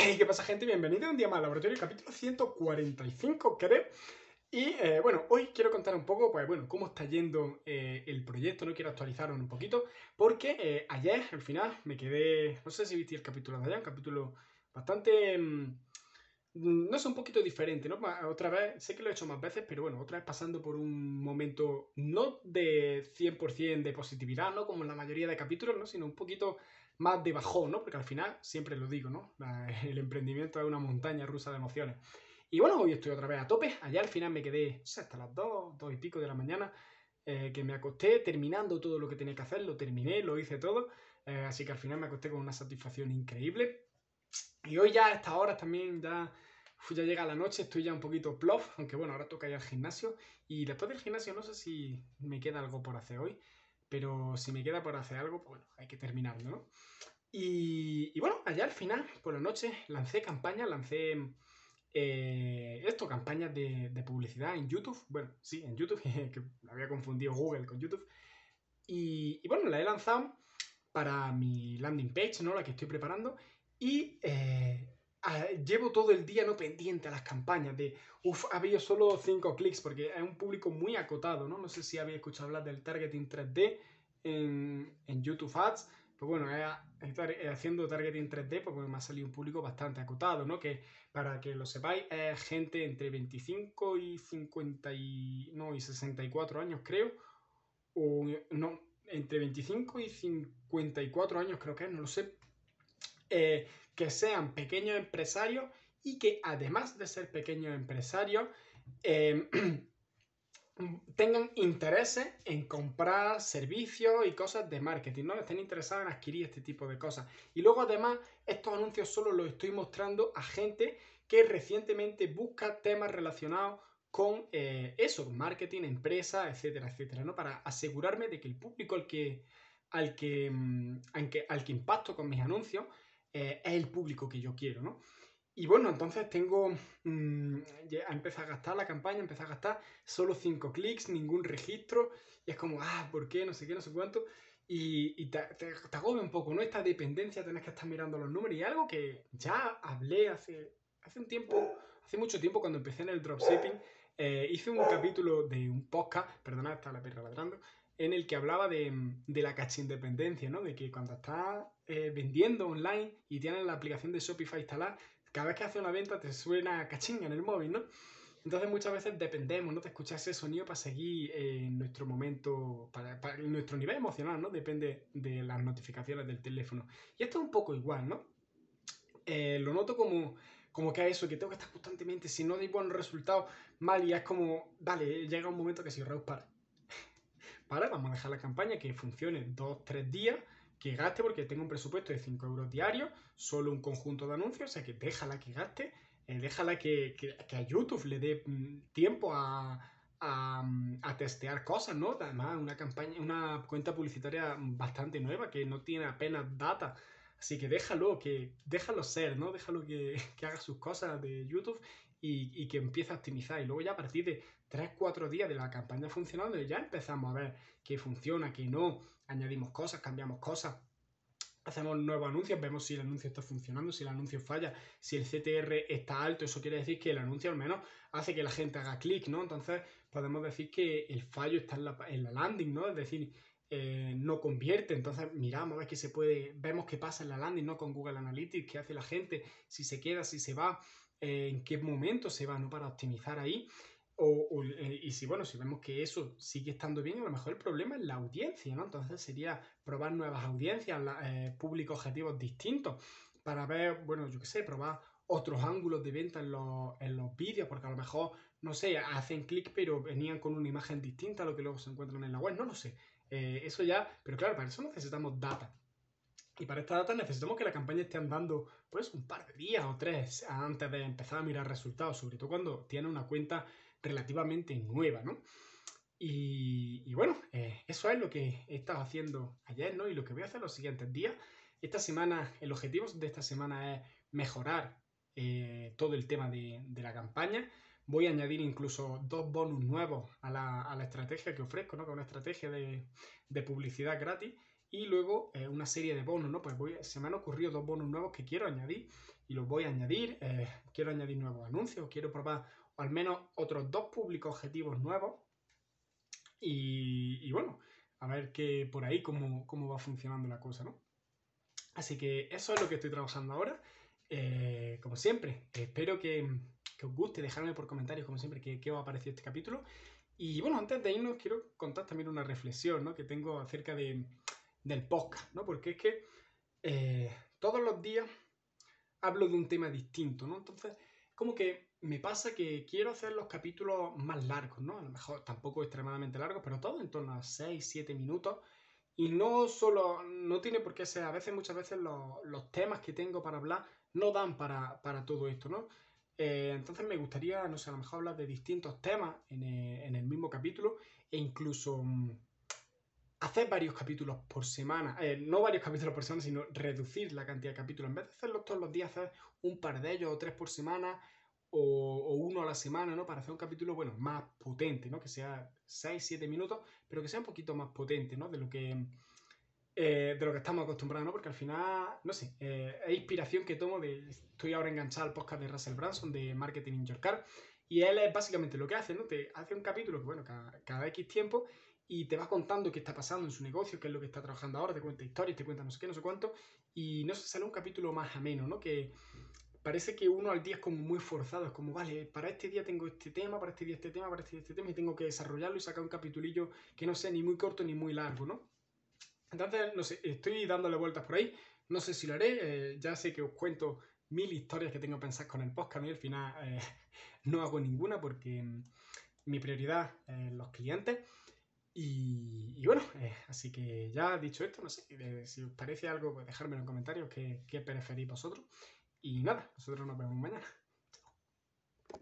¿qué pasa gente? Bienvenido un día más al laboratorio, capítulo 145, creo. Y eh, bueno, hoy quiero contar un poco, pues bueno, cómo está yendo eh, el proyecto, no quiero actualizarlo un poquito, porque eh, ayer, al final, me quedé, no sé si viste el capítulo de ayer, un capítulo bastante... mm, no sé, un poquito diferente, ¿no? Otra vez, sé que lo he hecho más veces, pero bueno, otra vez pasando por un momento no de 100% de positividad, ¿no? Como en la mayoría de capítulos, ¿no? Sino un poquito más de bajón, ¿no? Porque al final, siempre lo digo, ¿no? El emprendimiento es una montaña rusa de emociones. Y bueno, hoy estoy otra vez a tope. Allá al final me quedé, no sé, hasta las 2, 2 y pico de la mañana, eh, que me acosté terminando todo lo que tenía que hacer, lo terminé, lo hice todo. eh, así que al final me acosté con una satisfacción increíble. Y hoy ya a estas horas también ya, uf, ya llega la noche, estoy ya un poquito plof, aunque bueno, ahora toca ir al gimnasio. Y después del gimnasio no sé si me queda algo por hacer hoy, pero si me queda por hacer algo, pues bueno, hay que terminarlo, ¿no? Y, y bueno, allá al final, por la noche, lancé campañas, lancé eh, esto, campañas de, de publicidad en YouTube. Bueno, sí, en YouTube, que había confundido Google con YouTube. Y, y bueno, la he lanzado para mi landing page, ¿no? La que estoy preparando. Y eh, llevo todo el día no pendiente a las campañas de, uff, ha habido solo 5 clics porque es un público muy acotado, ¿no? No sé si habéis escuchado hablar del targeting 3D en, en YouTube Ads. Pues bueno, es haciendo targeting 3D porque me ha salido un público bastante acotado, ¿no? Que para que lo sepáis es gente entre 25 y 50 y, no, y 64 años creo. O no, entre 25 y 54 años creo que es, no lo sé eh, que sean pequeños empresarios y que además de ser pequeños empresarios, eh, tengan intereses en comprar servicios y cosas de marketing, ¿no? Estén interesados en adquirir este tipo de cosas. Y luego además estos anuncios solo los estoy mostrando a gente que recientemente busca temas relacionados con eh, eso, marketing, empresa, etcétera, etcétera, ¿no? Para asegurarme de que el público al que, al que, mm, al que, al que impacto con mis anuncios eh, es el público que yo quiero, ¿no? Y bueno, entonces tengo. mm, ya empecé a gastar la campaña, empecé a gastar solo 5 clics, ningún registro. Y es como, ah, ¿por qué? No sé qué, no sé cuánto. Y, te agobia un poco, ¿no? Esta dependencia, tenés que estar mirando los números. Y algo que ya hablé hace, hace un tiempo, hace mucho tiempo, cuando empecé en el dropshipping, eh, hice un capítulo de un podcast, perdonad, está la perra ladrando, en el que hablaba de, de la cachindependencia, ¿no? De que cuando estás eh, vendiendo online y tienes la aplicación de Shopify instalada, cada vez que haces una venta te suena cachín en el móvil, ¿no? Entonces muchas veces dependemos, ¿no? De escuchar ese sonido para seguir eh, en nuestro momento, para, para nuestro nivel emocional, ¿no? Depende de las notificaciones del teléfono. Y esto es un poco igual, ¿no? Eh, lo noto como, como que es eso, que tengo que estar constantemente, si no doy buenos resultados, mal, y es como, vale, llega un momento que si Raúl para. Para, vamos a dejar la campaña que funcione dos, tres días, que gaste, porque tengo un presupuesto de 5 euros diarios, solo un conjunto de anuncios, o sea que déjala que gaste, eh, déjala que, que- que a YouTube le dé mm, tiempo a, a, mm, a testear cosas, ¿no? Además, una campaña, una cuenta publicitaria bastante nueva que no tiene apenas data. Así que déjalo, que déjalo ser, ¿no? Déjalo que, que haga sus cosas de YouTube y, y que empiece a optimizar. Y luego ya a partir de 3-4 días de la campaña funcionando, ya empezamos a ver qué funciona, qué no, añadimos cosas, cambiamos cosas, hacemos nuevos anuncios, vemos si el anuncio está funcionando, si el anuncio falla, si el CTR está alto, eso quiere decir que el anuncio al menos hace que la gente haga clic, ¿no? Entonces podemos decir que el fallo está en la, en la landing, ¿no? Es decir, eh, no convierte, entonces miramos a ver qué se puede, vemos qué pasa en la landing, ¿no? Con Google Analytics, qué hace la gente, si se queda, si se va, eh, en qué momento se va, ¿no? Para optimizar ahí. O, eh, y si, bueno, si vemos que eso sigue estando bien, a lo mejor el problema es la audiencia, ¿no? Entonces sería probar nuevas audiencias, la- públicos objetivos distintos, para ver, bueno, yo qué sé, probar otros ángulos de venta en los, en los vídeos, porque a lo mejor, no sé, hacen clic, pero venían con una imagen distinta a lo que luego se encuentran en la web, no lo sé. Eh, eso ya, pero claro, para eso necesitamos data. Y para esta data necesitamos que la campaña esté andando pues un par de días o tres antes de empezar a mirar resultados, sobre todo cuando tiene una cuenta relativamente nueva, ¿no? Y, bueno, eh, eso es lo que he estado haciendo ayer, ¿no? Y lo que voy a hacer los siguientes días. Esta semana, el objetivo de esta semana es mejorar eh, todo el tema de la campaña. Voy a añadir incluso dos bonus nuevos a la, a la estrategia que ofrezco, ¿no? Que es una estrategia de, de publicidad gratis y luego eh, una serie de bonos, ¿no? Pues se me han ocurrido dos bonos nuevos que quiero añadir y los voy a añadir. Eh, quiero añadir nuevos anuncios, quiero probar al menos otros dos públicos objetivos nuevos. Y, bueno, a ver que por ahí cómo, cómo, va funcionando la cosa, ¿no? Así que eso es lo que estoy trabajando ahora. Eh, como siempre, espero que, os guste, dejarme por comentarios, como siempre, qué os ha parecido este capítulo. Y bueno, antes de irnos, quiero contar también una reflexión ¿no? que tengo acerca de, del podcast, ¿no? Porque es que eh, todos los días hablo de un tema distinto, ¿no? Entonces, como que me pasa que quiero hacer los capítulos más largos, ¿no? A lo mejor tampoco extremadamente largos, pero todo en torno a 6, 7 minutos. Y no solo, no tiene por qué ser, a veces, muchas veces los, temas que tengo para hablar no dan para, todo esto, ¿no? Eh, entonces me gustaría, no sé, a lo mejor hablar de distintos temas en el, en el mismo capítulo e incluso mm, hacer varios capítulos por semana, eh, no varios capítulos por semana, sino reducir la cantidad de capítulos. En vez de hacerlos todos los días, hacer un par de ellos o tres por semana o, uno a la semana, ¿no? Para hacer un capítulo, bueno, más potente, ¿no? Que sea 6, 7 minutos, pero que sea un poquito más potente, ¿no? De lo que, eh, de lo que estamos acostumbrados, ¿no? Porque al final, no sé, eh, inspiración que tomo de... Estoy ahora enganchado al podcast de Russell Branson de Marketing in Your Car y él es básicamente lo que hace, ¿no? Te hace un capítulo bueno, cada, cada X tiempo y te va contando qué está pasando en su negocio, qué es lo que está trabajando ahora, te cuenta historias, te cuenta no sé qué, no sé cuánto, y no sé, sale un capítulo más ameno, ¿no? Que parece que uno al día es como muy forzado, es como, vale, para este día tengo este tema, para este día este tema, para este día este tema, y tengo que desarrollarlo y sacar un capitulillo que no sea ni muy corto ni muy largo, ¿no? Entonces, no sé, estoy dándole vueltas por ahí, no sé si lo haré, eh, ya sé que os cuento mil historias que tengo pensadas con el podcast y al final eh, no hago ninguna porque mm, mi prioridad es los clientes. Y, bueno, eh, así que ya dicho esto, no sé, si os parece algo, pues dejármelo en comentarios qué preferís vosotros. Y nada, nosotros nos vemos mañana.